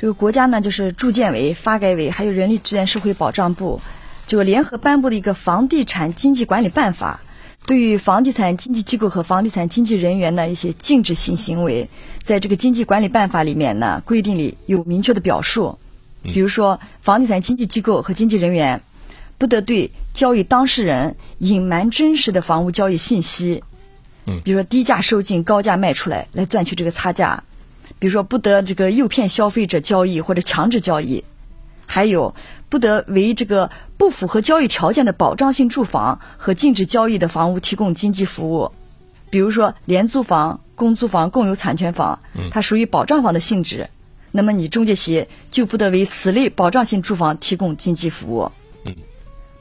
这个国家呢，就是住建委、发改委还有人力资源社会保障部，这个联合颁布的一个房地产经济管理办法，对于房地产经纪机构和房地产经纪人员的一些禁止性行为，在这个经济管理办法里面呢，规定里有明确的表述。比如说，房地产经纪机构和经纪人员不得对交易当事人隐瞒真实的房屋交易信息。嗯，比如说低价收进、高价卖出来，来赚取这个差价。比如说，不得这个诱骗消费者交易或者强制交易，还有不得为这个不符合交易条件的保障性住房和禁止交易的房屋提供经济服务。比如说，廉租房、公租房、共有产权房，它属于保障房的性质，那么你中介企业就不得为此类保障性住房提供经济服务。嗯，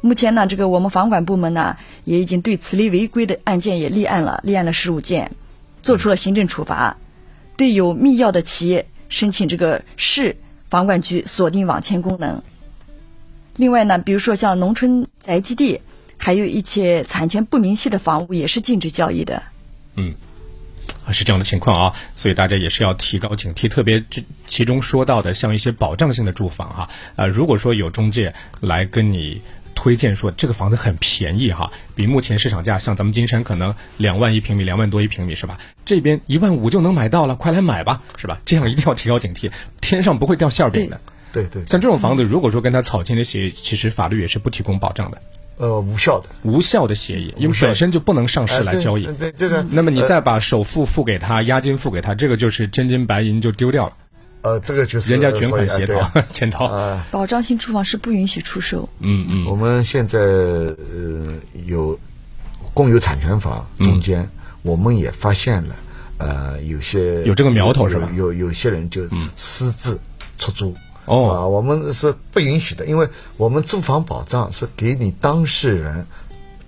目前呢，这个我们房管部门呢，也已经对此类违规的案件也立案了，立案了十五件，做出了行政处罚。对有密钥的企业申请这个市房管局锁定网签功能。另外呢，比如说像农村宅基地，还有一些产权不明细的房屋，也是禁止交易的。嗯，是这样的情况啊，所以大家也是要提高警惕，特别这其中说到的像一些保障性的住房哈，呃，如果说有中介来跟你。推荐说这个房子很便宜哈，比目前市场价像咱们金山可能两万一平米，两万多一平米是吧？这边一万五就能买到了，快来买吧，是吧？这样一定要提高警惕，天上不会掉馅饼的。对对，像这种房子，如果说跟他草签的协议，其实法律也是不提供保障的。呃，无效的，无效的协议，因为本身就不能上市来交易。对这个，那么你再把首付付给他，押金付给他，这个就是真金白银就丢掉了。呃，这个就是人家卷款协逃、潜逃。保障性住房是不允许出售。嗯嗯。我们现在呃有共有产权房中间，我们也发现了呃有些有这个苗头是吧？有有些人就私自出租。哦。啊，我们是不允许的，因为我们住房保障是给你当事人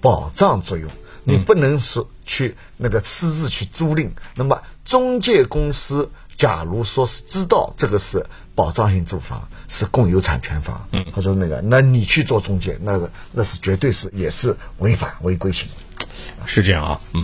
保障作用，你不能是去那个私自去租赁。那么中介公司。假如说是知道这个是保障性住房，是共有产权房，嗯，或者那个，那你去做中介，那个那是绝对是也是违法违规行为，是这样啊，嗯。